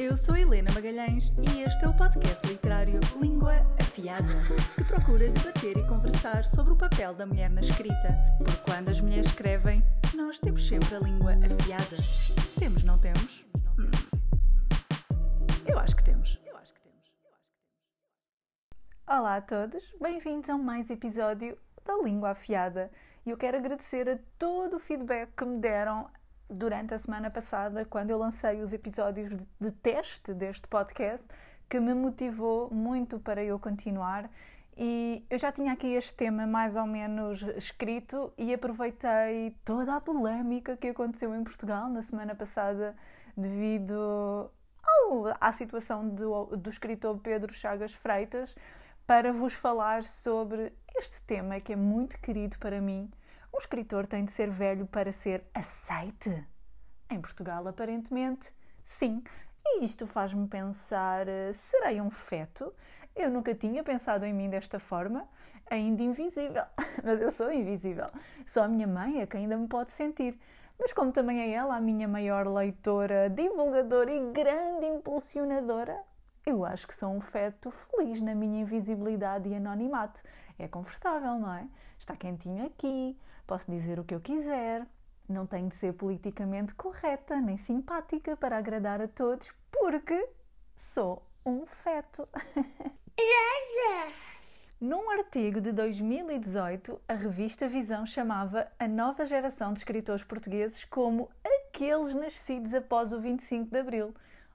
Eu sou Helena Magalhães e este é o podcast literário Língua Afiada, que procura debater e conversar sobre o papel da mulher na escrita. Porque quando as mulheres escrevem, nós temos sempre a língua afiada. Temos, não temos? Eu acho que temos. Olá a todos, bem-vindos a mais episódio da Língua Afiada. E eu quero agradecer a todo o feedback que me deram durante a semana passada, quando eu lancei os episódios de, de teste deste podcast, que me motivou muito para eu continuar. E eu já tinha aqui este tema mais ou menos escrito e aproveitei toda a polémica que aconteceu em Portugal na semana passada devido ao, à situação do, do escritor Pedro Chagas Freitas para vos falar sobre este tema que é muito querido para mim. Um escritor tem de ser velho para ser aceite? Em Portugal, aparentemente, sim. E isto faz-me pensar: eh, serei um feto? Eu nunca tinha pensado em mim desta forma, ainda invisível. Mas eu sou invisível. Só a minha mãe é que ainda me pode sentir. Mas como também é ela a minha maior leitora, divulgadora e grande impulsionadora, eu acho que sou um feto feliz na minha invisibilidade e anonimato. É confortável, não é? Está quentinho aqui, posso dizer o que eu quiser, não tenho de ser politicamente correta nem simpática para agradar a todos, porque sou um feto. Num artigo de 2018, a revista Visão chamava a nova geração de escritores portugueses como aqueles nascidos após o 25 de Abril.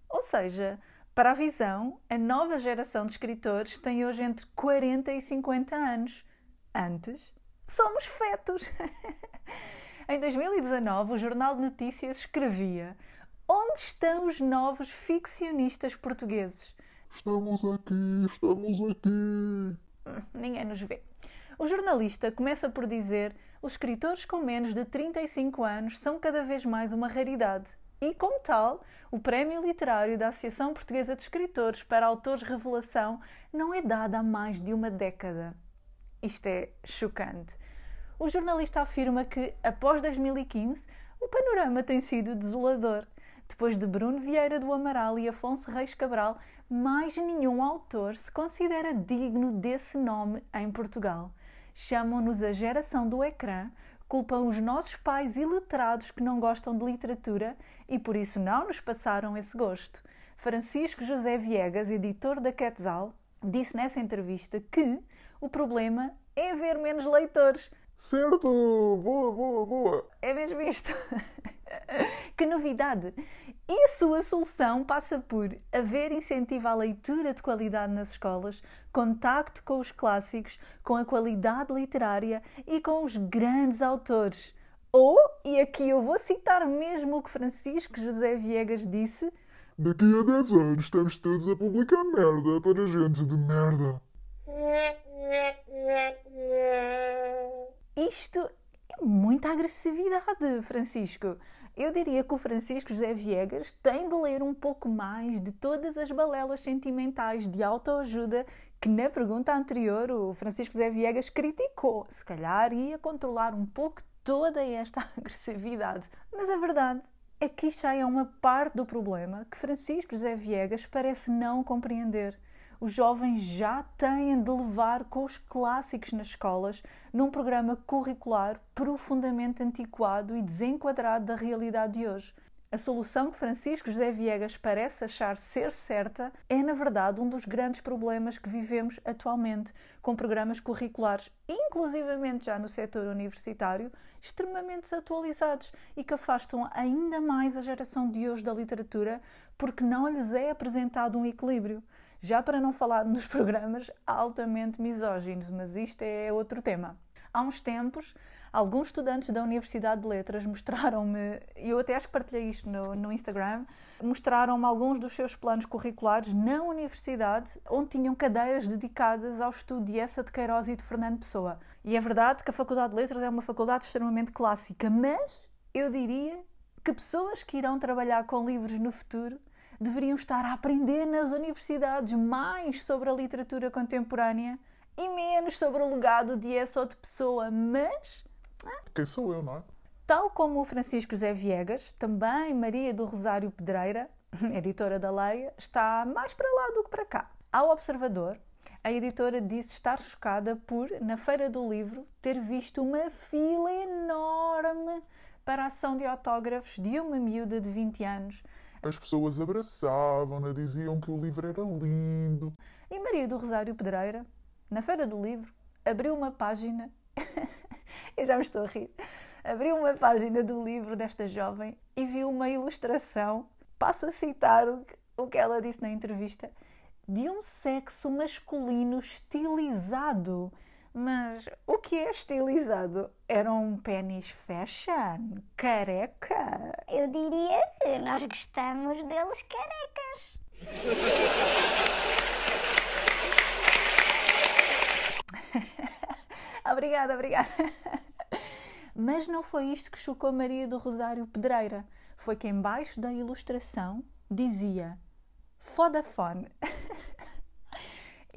Ou seja, para a Visão, a nova geração de escritores tem hoje entre 40 e 50 anos. Antes, somos fetos. em 2019, o Jornal de Notícias escrevia: Onde estão os novos ficcionistas portugueses? Estamos aqui, estamos aqui. Hum, ninguém nos vê. O jornalista começa por dizer: os escritores com menos de 35 anos são cada vez mais uma raridade e, como tal, o Prémio Literário da Associação Portuguesa de Escritores para Autores Revelação não é dado há mais de uma década. Isto é chocante. O jornalista afirma que, após 2015, o panorama tem sido desolador. Depois de Bruno Vieira do Amaral e Afonso Reis Cabral, mais nenhum autor se considera digno desse nome em Portugal. Chamam-nos a geração do ecrã, culpam os nossos pais iletrados que não gostam de literatura e por isso não nos passaram esse gosto. Francisco José Viegas, editor da Quetzal, disse nessa entrevista que o problema é haver menos leitores. Certo! Boa, boa, boa! É mesmo isto? que novidade! E a sua solução passa por haver incentivo à leitura de qualidade nas escolas, contacto com os clássicos, com a qualidade literária e com os grandes autores. Ou, e aqui eu vou citar mesmo o que Francisco José Viegas disse: Daqui a 10 anos estamos todos a publicar merda para gente de merda. Isto é muita agressividade, Francisco. Eu diria que o Francisco José Viegas tem de ler um pouco mais de todas as balelas sentimentais de autoajuda que na pergunta anterior o Francisco José Viegas criticou. Se calhar ia controlar um pouco toda esta agressividade. Mas a verdade é que isto já é uma parte do problema que Francisco José Viegas parece não compreender os jovens já têm de levar com os clássicos nas escolas, num programa curricular profundamente antiquado e desenquadrado da realidade de hoje. A solução que Francisco José Viegas parece achar ser certa é, na verdade, um dos grandes problemas que vivemos atualmente, com programas curriculares, inclusivamente já no setor universitário, extremamente desatualizados e que afastam ainda mais a geração de hoje da literatura porque não lhes é apresentado um equilíbrio. Já para não falar nos programas altamente misóginos, mas isto é outro tema. Há uns tempos, alguns estudantes da Universidade de Letras mostraram-me, e eu até acho que partilhei isto no, no Instagram, mostraram-me alguns dos seus planos curriculares na universidade, onde tinham cadeiras dedicadas ao estudo de Essa de Queiroz e de Fernando Pessoa. E é verdade que a Faculdade de Letras é uma faculdade extremamente clássica, mas eu diria que pessoas que irão trabalhar com livros no futuro deveriam estar a aprender nas universidades mais sobre a literatura contemporânea e menos sobre o legado de essa outra pessoa, mas. Ah, Quem sou eu, não é? Tal como o Francisco José Viegas, também Maria do Rosário Pedreira, editora da Leia, está mais para lá do que para cá. Ao Observador, a editora disse estar chocada por, na Feira do Livro, ter visto uma fila enorme para a ação de autógrafos de uma miúda de 20 anos. As pessoas abraçavam-na, diziam que o livro era lindo. E Maria do Rosário Pedreira, na Feira do Livro, abriu uma página. Eu já me estou a rir. Abriu uma página do livro desta jovem e viu uma ilustração. Passo a citar o que, o que ela disse na entrevista de um sexo masculino estilizado. Mas o que é estilizado? Era um pênis fashion? Careca? Eu diria que nós gostamos deles carecas. obrigada, obrigada. Mas não foi isto que chocou Maria do Rosário Pedreira. Foi que embaixo da ilustração dizia Fodafone.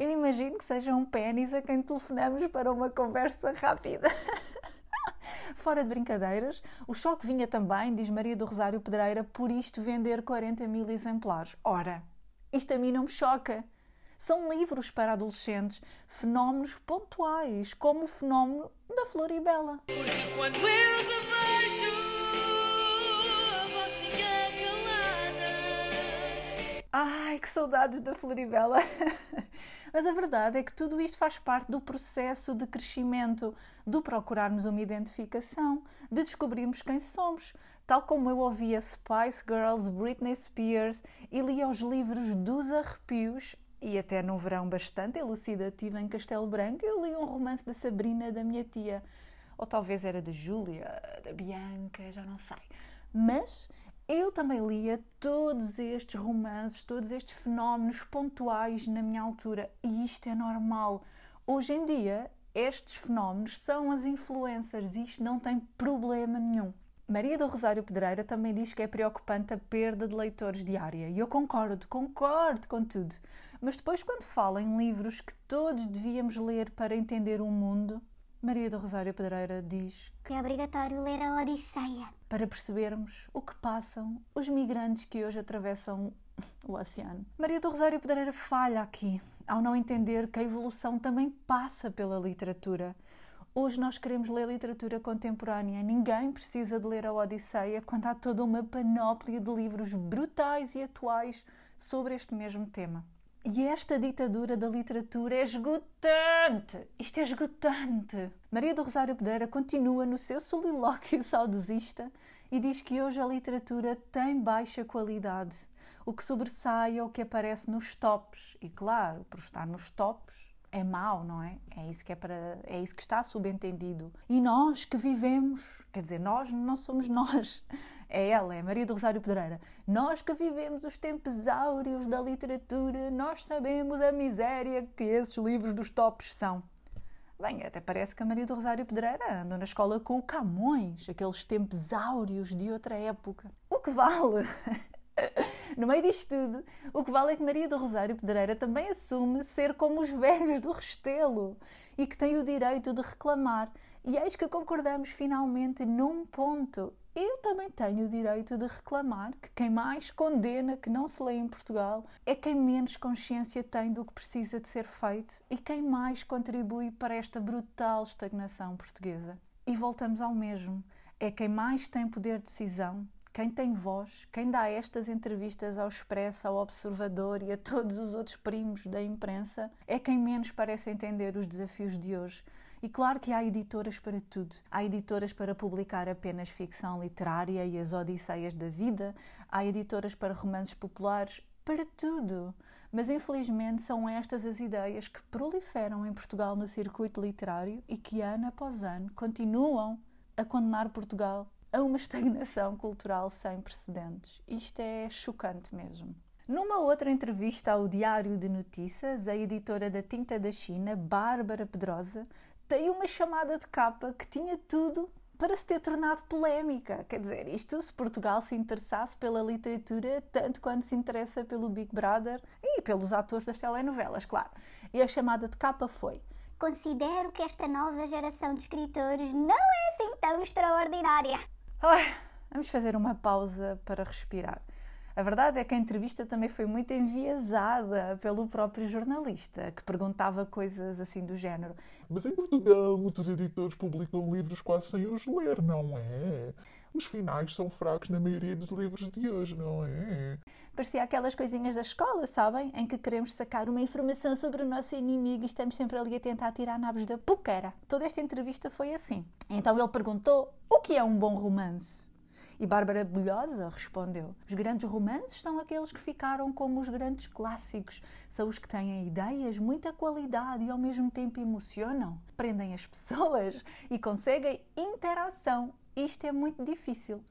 Eu imagino que seja um pênis a quem telefonamos para uma conversa rápida. Fora de brincadeiras, o choque vinha também, diz Maria do Rosário Pedreira, por isto vender 40 mil exemplares. Ora, isto a mim não me choca. São livros para adolescentes, fenómenos pontuais, como o fenómeno da Floribela. Porque quando eu Ai, que saudades da Floribela! Mas a verdade é que tudo isto faz parte do processo de crescimento, de procurarmos uma identificação, de descobrirmos quem somos. Tal como eu ouvia Spice Girls, Britney Spears e lia os livros dos arrepios, e até num verão bastante elucidativo em Castelo Branco, eu li um romance da Sabrina, da minha tia. Ou talvez era da Júlia, da Bianca, já não sei. Mas eu também lia todos estes romances, todos estes fenómenos pontuais na minha altura, e isto é normal. Hoje em dia, estes fenómenos são as influencers e isto não tem problema nenhum. Maria do Rosário Pedreira também diz que é preocupante a perda de leitores diária. E eu concordo, concordo com tudo. Mas depois, quando fala em livros que todos devíamos ler para entender o mundo, Maria do Rosário Pedreira diz que é obrigatório ler a Odisseia para percebermos o que passam os migrantes que hoje atravessam o oceano. Maria do Rosário Pedreira falha aqui ao não entender que a evolução também passa pela literatura. Hoje nós queremos ler literatura contemporânea. Ninguém precisa de ler a Odisseia quando há toda uma panóplia de livros brutais e atuais sobre este mesmo tema. E esta ditadura da literatura é esgotante. Isto é esgotante. Maria do Rosário Pedreira continua no seu solilóquio saudosista e diz que hoje a literatura tem baixa qualidade. O que sobressai é o que aparece nos tops. E claro, por estar nos tops é mau, não é? É isso que é para é isso que está subentendido. E nós que vivemos, quer dizer, nós não somos nós é ela, é Maria do Rosário Pedreira. Nós que vivemos os tempos áureos da literatura, nós sabemos a miséria que esses livros dos tops são. Bem, até parece que a Maria do Rosário Pedreira andou na escola com o Camões, aqueles tempos áureos de outra época. O que vale? No meio disto tudo, o que vale é que Maria do Rosário Pedreira também assume ser como os velhos do Restelo e que tem o direito de reclamar. E eis que concordamos finalmente num ponto. Eu também tenho o direito de reclamar que quem mais condena que não se lê em Portugal é quem menos consciência tem do que precisa de ser feito e quem mais contribui para esta brutal estagnação portuguesa. E voltamos ao mesmo: é quem mais tem poder de decisão, quem tem voz, quem dá estas entrevistas ao Expresso, ao Observador e a todos os outros primos da imprensa, é quem menos parece entender os desafios de hoje e claro que há editoras para tudo. Há editoras para publicar apenas ficção literária e as odisseias da vida, há editoras para romances populares, para tudo. Mas infelizmente são estas as ideias que proliferam em Portugal no circuito literário e que ano após ano continuam a condenar Portugal a uma estagnação cultural sem precedentes. Isto é chocante mesmo. Numa outra entrevista ao Diário de Notícias, a editora da Tinta da China, Bárbara Pedrosa, tem uma chamada de capa que tinha tudo para se ter tornado polémica. Quer dizer, isto se Portugal se interessasse pela literatura tanto quanto se interessa pelo Big Brother e pelos atores das telenovelas, claro. E a chamada de capa foi: Considero que esta nova geração de escritores não é assim tão extraordinária. Vamos fazer uma pausa para respirar. A verdade é que a entrevista também foi muito enviesada pelo próprio jornalista, que perguntava coisas assim do género. Mas em Portugal, muitos editores publicam livros quase sem os ler, não é? Os finais são fracos na maioria dos livros de hoje, não é? Parecia aquelas coisinhas da escola, sabem? Em que queremos sacar uma informação sobre o nosso inimigo e estamos sempre ali a tentar tirar nabos da puqueira. Toda esta entrevista foi assim. Então ele perguntou o que é um bom romance. E Bárbara Bulhosa respondeu: Os grandes romances são aqueles que ficaram como os grandes clássicos. São os que têm ideias, muita qualidade e ao mesmo tempo emocionam, prendem as pessoas e conseguem interação. Isto é muito difícil.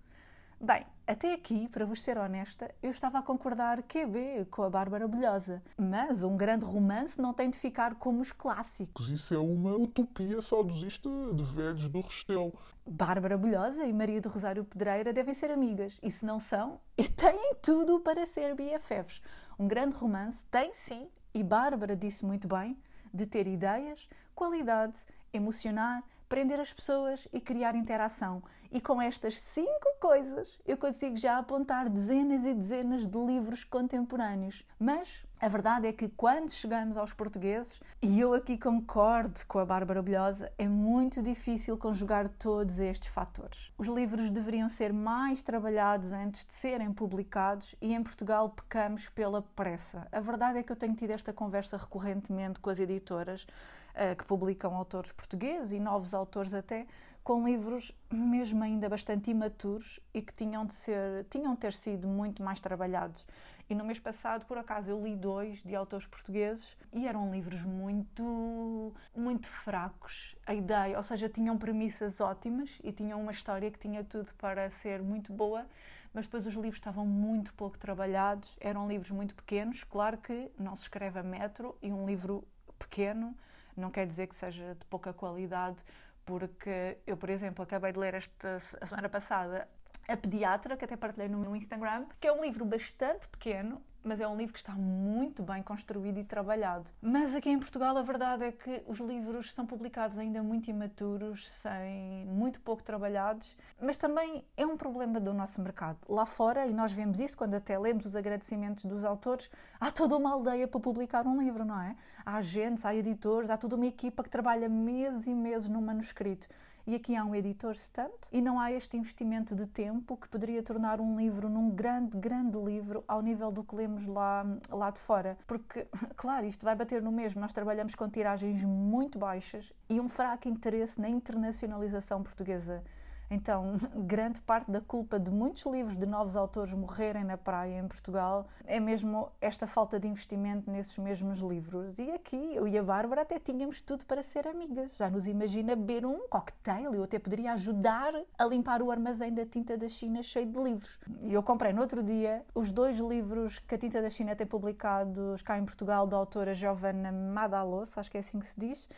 Bem, até aqui, para vos ser honesta, eu estava a concordar QB com a Bárbara Bulhosa. Mas um grande romance não tem de ficar como os clássicos. Isso é uma utopia saudosista de velhos do Restelo. Bárbara Bulhosa e Maria do Rosário Pedreira devem ser amigas. E se não são, têm tudo para ser BFFs. Um grande romance tem sim, e Bárbara disse muito bem, de ter ideias, qualidade, emocionar, prender as pessoas e criar interação. E com estas cinco coisas eu consigo já apontar dezenas e dezenas de livros contemporâneos. Mas a verdade é que quando chegamos aos portugueses, e eu aqui concordo com a Bárbara Bilhosa, é muito difícil conjugar todos estes fatores. Os livros deveriam ser mais trabalhados antes de serem publicados e em Portugal pecamos pela pressa. A verdade é que eu tenho tido esta conversa recorrentemente com as editoras uh, que publicam autores portugueses e novos autores até, com livros mesmo ainda bastante imaturos e que tinham de ser, tinham de ter sido muito mais trabalhados. E no mês passado, por acaso, eu li dois de autores portugueses e eram livros muito, muito fracos. A ideia, ou seja, tinham premissas ótimas e tinham uma história que tinha tudo para ser muito boa, mas depois os livros estavam muito pouco trabalhados, eram livros muito pequenos. Claro que não se escreve a metro e um livro pequeno não quer dizer que seja de pouca qualidade, porque eu, por exemplo, acabei de ler esta a semana passada A Pediatra, que até partilhei no Instagram, que é um livro bastante pequeno, mas é um livro que está muito bem construído e trabalhado. Mas aqui em Portugal a verdade é que os livros são publicados ainda muito imaturos, sem muito pouco trabalhados, mas também é um problema do nosso mercado. Lá fora, e nós vemos isso quando até lemos os agradecimentos dos autores, há toda uma aldeia para publicar um livro, não é? Há agentes, há editores, há toda uma equipa que trabalha meses e meses no manuscrito e aqui há um editor stand e não há este investimento de tempo que poderia tornar um livro num grande, grande livro ao nível do que lemos lá, lá de fora. Porque, claro, isto vai bater no mesmo. Nós trabalhamos com tiragens muito baixas e um fraco interesse na internacionalização portuguesa então, grande parte da culpa de muitos livros de novos autores morrerem na praia em Portugal é mesmo esta falta de investimento nesses mesmos livros. E aqui, eu e a Bárbara até tínhamos tudo para ser amigas. Já nos imagina beber um cocktail. Eu até poderia ajudar a limpar o armazém da tinta da China cheio de livros. E eu comprei no outro dia os dois livros que a tinta da China tem publicados cá em Portugal, da autora Giovanna Madalos, acho que é assim que se diz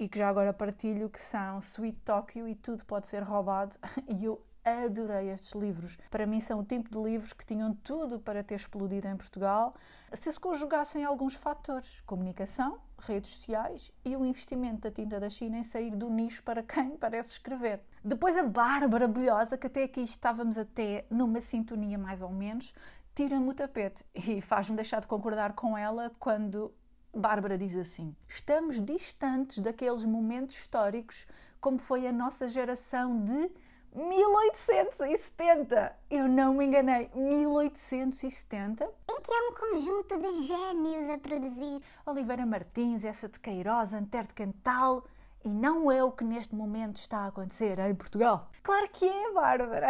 e que já agora partilho, que são Sweet Tokyo e Tudo Pode Ser Roubado, e eu adorei estes livros. Para mim são o tipo de livros que tinham tudo para ter explodido em Portugal se se conjugassem alguns fatores: comunicação, redes sociais e o investimento da tinta da China em sair do nicho para quem parece escrever. Depois a Bárbara Bilhosa, que até aqui estávamos até numa sintonia mais ou menos, tira-me o tapete e faz-me deixar de concordar com ela quando Bárbara diz assim: estamos distantes daqueles momentos históricos como foi a nossa geração de 1870. Eu não me enganei, 1870. Em que é um conjunto de gênios a produzir. Oliveira Martins, essa de Queiroz, Antero de Cantal. E não é o que neste momento está a acontecer em Portugal. Claro que é, Bárbara.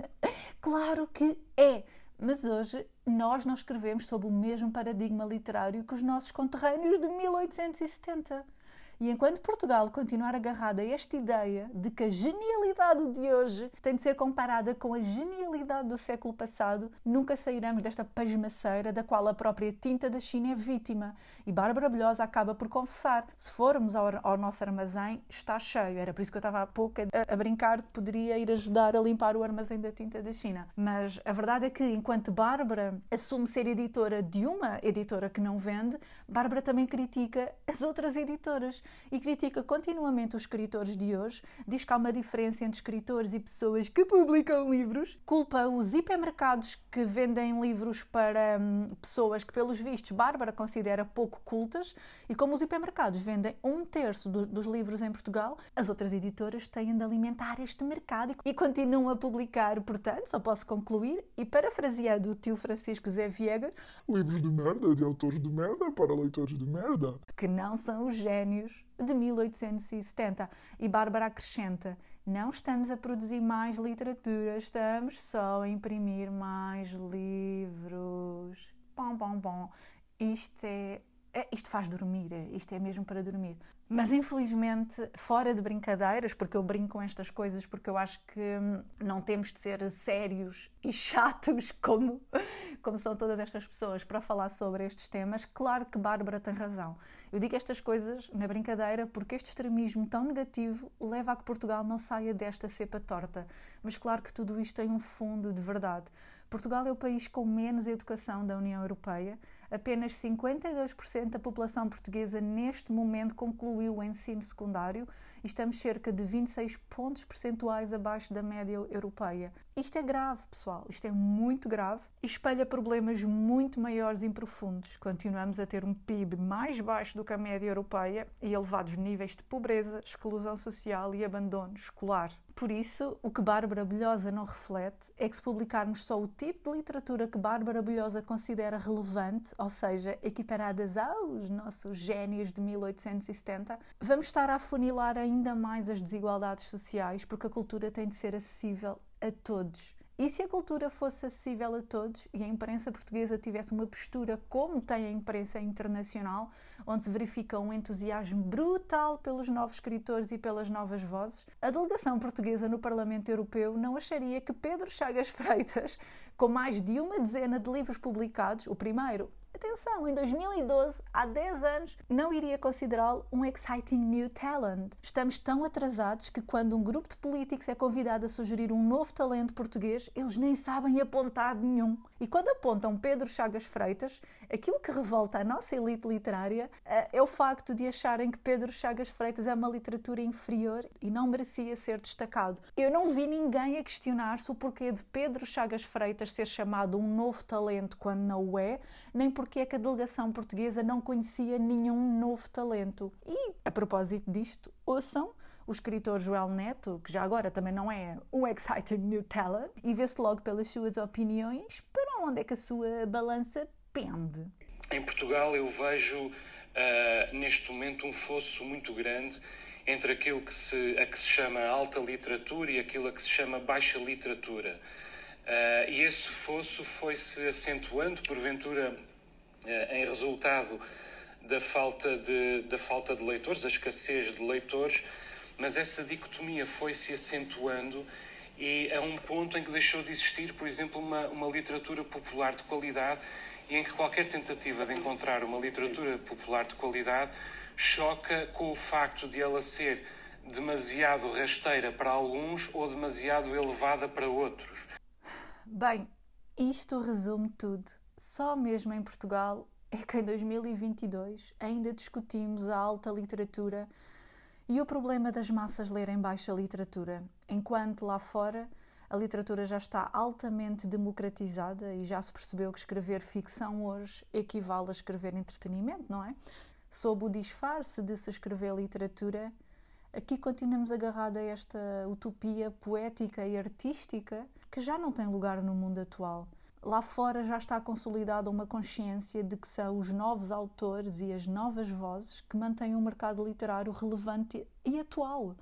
claro que é. Mas hoje nós não escrevemos sob o mesmo paradigma literário que os nossos conterrâneos de 1870. E enquanto Portugal continuar agarrado a esta ideia de que a genialidade de hoje tem de ser comparada com a genialidade do século passado, nunca sairemos desta pasmaceira da qual a própria tinta da China é vítima. E Bárbara Bilhosa acaba por confessar: se formos ao, ao nosso armazém, está cheio. Era por isso que eu estava há pouco a, a brincar que poderia ir ajudar a limpar o armazém da tinta da China. Mas a verdade é que, enquanto Bárbara assume ser editora de uma editora que não vende, Bárbara também critica as outras editoras e critica continuamente os escritores de hoje, diz que há uma diferença entre escritores e pessoas que publicam livros, culpa os hipermercados que vendem livros para hum, pessoas que, pelos vistos, Bárbara considera pouco cultas, e como os hipermercados vendem um terço do, dos livros em Portugal, as outras editoras têm de alimentar este mercado e, e continuam a publicar. Portanto, só posso concluir, e parafraseando o tio Francisco Zé Viegas, Livros de merda, de autores de merda, para leitores de merda. que não são os génios de 1870. E Bárbara acrescenta: não estamos a produzir mais literatura, estamos só a imprimir mais livros. Bom, bom, bom. Isto é. É- Isto faz dormir, é- isto é mesmo para dormir. Mas infelizmente, fora de brincadeiras, porque eu brinco com estas coisas, porque eu acho que hum, não temos de ser sérios e chatos como, como são todas estas pessoas para falar sobre estes temas, claro que Bárbara tem razão. Eu digo estas coisas na brincadeira porque este extremismo tão negativo leva a que Portugal não saia desta cepa torta. Mas claro que tudo isto tem um fundo de verdade. Portugal é o país com menos educação da União Europeia. Apenas 52% da população portuguesa neste momento concluiu o ensino secundário e estamos cerca de 26 pontos percentuais abaixo da média europeia. Isto é grave, pessoal, isto é muito grave e espelha problemas muito maiores e profundos. Continuamos a ter um PIB mais baixo do que a média europeia e elevados níveis de pobreza, exclusão social e abandono escolar. Por isso, o que Bárbara Bilhosa não reflete é que se publicarmos só o tipo de literatura que Bárbara Bilhosa considera relevante, ou seja, equiparadas aos nossos génios de 1870, vamos estar a afunilar ainda mais as desigualdades sociais, porque a cultura tem de ser acessível a todos. E se a cultura fosse acessível a todos e a imprensa portuguesa tivesse uma postura como tem a imprensa internacional, onde se verifica um entusiasmo brutal pelos novos escritores e pelas novas vozes, a delegação portuguesa no Parlamento Europeu não acharia que Pedro Chagas Freitas, com mais de uma dezena de livros publicados, o primeiro, atenção, em 2012, há 10 anos, não iria considerá-lo um exciting new talent. Estamos tão atrasados que quando um grupo de políticos é convidado a sugerir um novo talento português, eles nem sabem apontar nenhum. E quando apontam Pedro Chagas Freitas, aquilo que revolta a nossa elite literária eh, é o facto de acharem que Pedro Chagas Freitas é uma literatura inferior e não merecia ser destacado. Eu não vi ninguém a questionar-se o porquê de Pedro Chagas Freitas ser chamado um novo talento quando não o é, nem porque é que a delegação portuguesa não conhecia nenhum novo talento. E, a propósito disto, ouçam o escritor Joel Neto, que já agora também não é um exciting new talent, e vê-se logo pelas suas opiniões para onde é que a sua balança pende. Em Portugal eu vejo ah, neste momento um fosso muito grande entre aquilo que se, a que se chama alta literatura e aquilo a que se chama baixa literatura. Ah, e esse fosso foi-se acentuando, porventura, em resultado da falta, de, da falta de leitores, da escassez de leitores, mas essa dicotomia foi-se acentuando e a um ponto em que deixou de existir, por exemplo, uma, uma literatura popular de qualidade e em que qualquer tentativa de encontrar uma literatura popular de qualidade choca com o facto de ela ser demasiado rasteira para alguns ou demasiado elevada para outros. Bem, isto resume tudo. Só mesmo em Portugal é que em 2022 ainda discutimos a alta literatura e o problema das massas lerem baixa literatura, enquanto lá fora a literatura já está altamente democratizada e já se percebeu que escrever ficção hoje equivale a escrever entretenimento, não é? Sob o disfarce de se escrever literatura, aqui continuamos agarrados a esta utopia poética e artística que já não tem lugar no mundo atual. Lá fora já está consolidada uma consciência de que são os novos autores e as novas vozes que mantêm o mercado literário relevante e atual.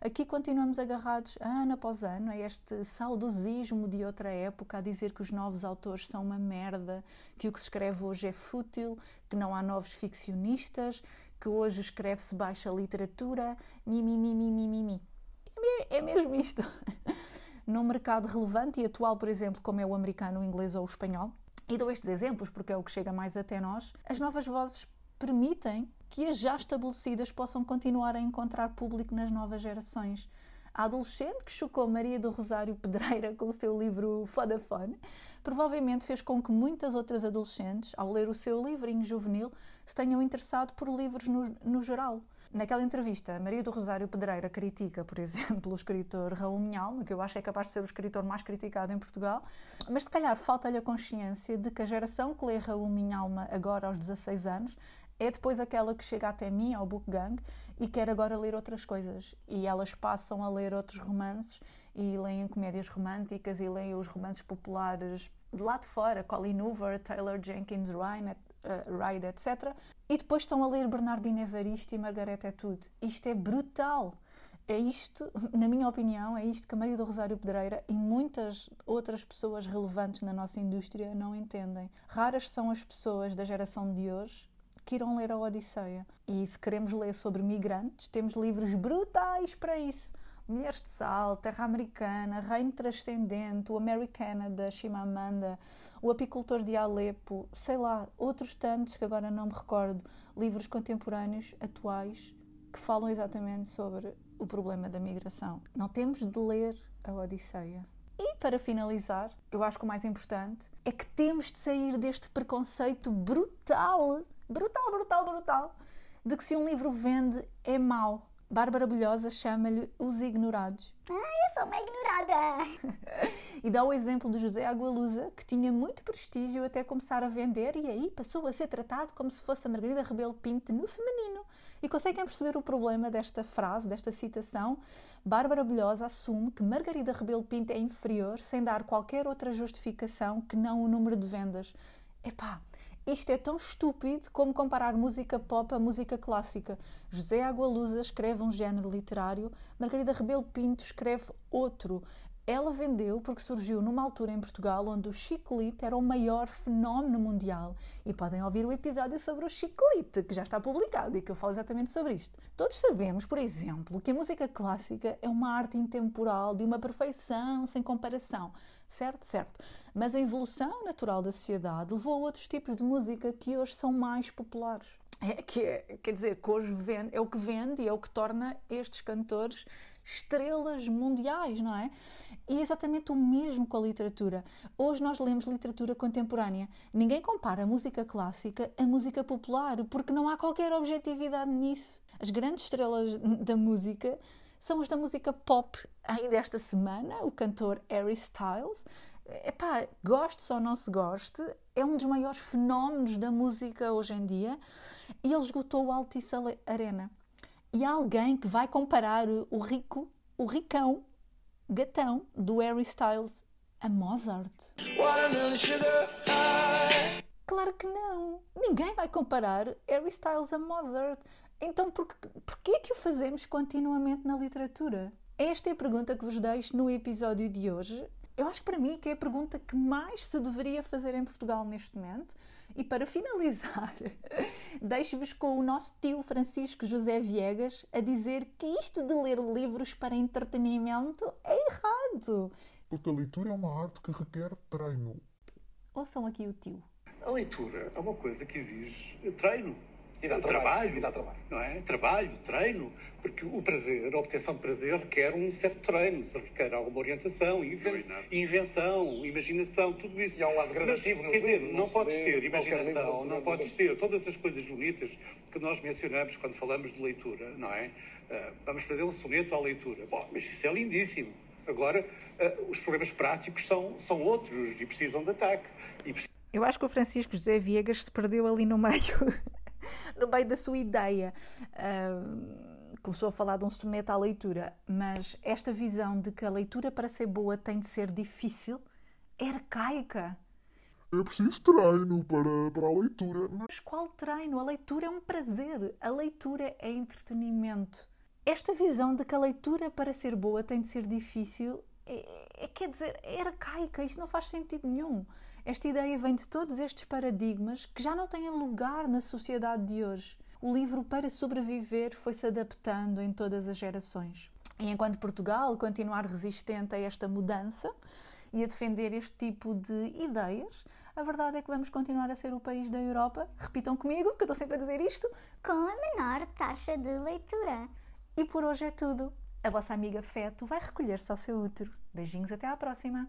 Aqui continuamos agarrados ano após ano a este saudosismo de outra época, a dizer que os novos autores são uma merda, que o que se escreve hoje é fútil, que não há novos ficcionistas, que hoje escreve-se baixa literatura, mi, mi, mi, mi, mi, mi, mi. É, é mesmo isto. Num mercado relevante e atual, por exemplo, como é o americano, o inglês ou o espanhol, e dou estes exemplos porque é o que chega mais até nós, as novas vozes permitem que as já estabelecidas possam continuar a encontrar público nas novas gerações. A adolescente que chocou Maria do Rosário Pedreira com o seu livro Fodafone provavelmente fez com que muitas outras adolescentes, ao ler o seu livrinho juvenil, se tenham interessado por livros no, no geral. Naquela entrevista, Maria do Rosário Pedreira critica, por exemplo, o escritor Raul Minhalma, que eu acho que é capaz de ser o escritor mais criticado em Portugal, mas se calhar falta-lhe a consciência de que a geração que lê Raul Minhalma agora aos 16 anos é depois aquela que chega até mim, ao Book Gang, e quer agora ler outras coisas. E elas passam a ler outros romances e leem comédias românticas e leem os romances populares de lá de fora, Colin Hoover, Taylor Jenkins Reid, uh, etc. E depois estão a ler Bernardino Evaristo e Margaret Atwood. Isto é brutal! É isto, na minha opinião, é isto que a Maria do Rosário Pedreira e muitas outras pessoas relevantes na nossa indústria não entendem. Raras são as pessoas da geração de hoje que irão ler a Odisseia. E se queremos ler sobre migrantes, temos livros brutais para isso. Mulheres de Sal, Terra Americana, Reino Transcendente, o Americana da Chimamanda, o Apicultor de Alepo, sei lá, outros tantos que agora não me recordo, livros contemporâneos, atuais, que falam exatamente sobre o problema da migração. Não temos de ler a Odisseia. E para finalizar, eu acho que o mais importante é que temos de sair deste preconceito brutal, brutal, brutal, brutal, de que se um livro vende é mau. Bárbara Bulhosa chama-lhe Os Ignorados. Ah, eu sou uma ignorada! e dá o exemplo de José Agualusa, que tinha muito prestígio até começar a vender e aí passou a ser tratado como se fosse a Margarida Rebelo Pinto no feminino. E conseguem perceber o problema desta frase, desta citação? Bárbara Bulhosa assume que Margarida Rebelo Pinto é inferior sem dar qualquer outra justificação que não o número de vendas. Epá, isto é tão estúpido como comparar música pop a música clássica. José Agualusa escreve um género literário, Margarida Rebelo Pinto escreve outro. Ela vendeu porque surgiu numa altura em Portugal onde o chiclete era o maior fenómeno mundial. E podem ouvir o episódio sobre o chiclete, que já está publicado e que eu falo exatamente sobre isto. Todos sabemos, por exemplo, que a música clássica é uma arte intemporal de uma perfeição sem comparação. Certo? Certo. Mas a evolução natural da sociedade levou a outros tipos de música que hoje são mais populares. É, que é, quer dizer, que hoje vende, é o que vende e é o que torna estes cantores estrelas mundiais, não é? E é exatamente o mesmo com a literatura. Hoje nós lemos literatura contemporânea. Ninguém compara a música clássica à música popular, porque não há qualquer objetividade nisso. As grandes estrelas da música são as da música pop. Ainda esta semana, o cantor Harry Styles epá, goste ou não se goste, é um dos maiores fenómenos da música hoje em dia e ele esgotou o Altice Arena. E há alguém que vai comparar o rico, o ricão, gatão do Harry Styles a Mozart. Claro que não! Ninguém vai comparar Harry Styles a Mozart. Então por, que é que o fazemos continuamente na literatura? Esta é a pergunta que vos deixo no episódio de hoje eu acho que para mim que é a pergunta que mais se deveria fazer em Portugal neste momento. E para finalizar, deixo-vos com o nosso tio Francisco José Viegas a dizer que isto de ler livros para entretenimento é errado. Porque a leitura é uma arte que requer treino. Ouçam aqui o tio. A leitura é uma coisa que exige treino. E dá trabalho, trabalho, e dá trabalho. Não é? Trabalho, treino, porque o prazer, a obtenção de prazer requer um certo treino, se requer alguma orientação, inven invenção, imaginação, tudo isso. E há um lado gradativo. Mas, quer dizer, não, não podes lê ter imaginação, não podes ter todas as coisas bonitas que nós mencionamos quando falamos de leitura, não é? Uh, vamos fazer um soneto à leitura. Bom, mas isso é lindíssimo. Agora, uh, os problemas práticos são, são outros e precisam de ataque. E Eu acho que o Francisco José Viegas se perdeu ali no meio. no meio da sua ideia. Uh, começou a falar de um soneto à leitura, mas esta visão de que a leitura para ser boa tem de ser difícil é arcaica. É preciso treino para, para a leitura. Mas qual treino? A leitura é um prazer. A leitura é entretenimento. Esta visão de que a leitura para ser boa tem de ser difícil é, é quer dizer, é arcaica. Isto não faz sentido nenhum. Esta ideia vem de todos estes paradigmas que já não têm lugar na sociedade de hoje. O livro Para Sobreviver foi-se adaptando em todas as gerações. E enquanto Portugal continuar resistente a esta mudança e a defender este tipo de ideias, a verdade é que vamos continuar a ser o país da Europa, repitam comigo, que eu estou sempre a dizer isto, com a menor taxa de leitura. E por hoje é tudo. A vossa amiga Feto vai recolher-se ao seu útero. Beijinhos, até à próxima!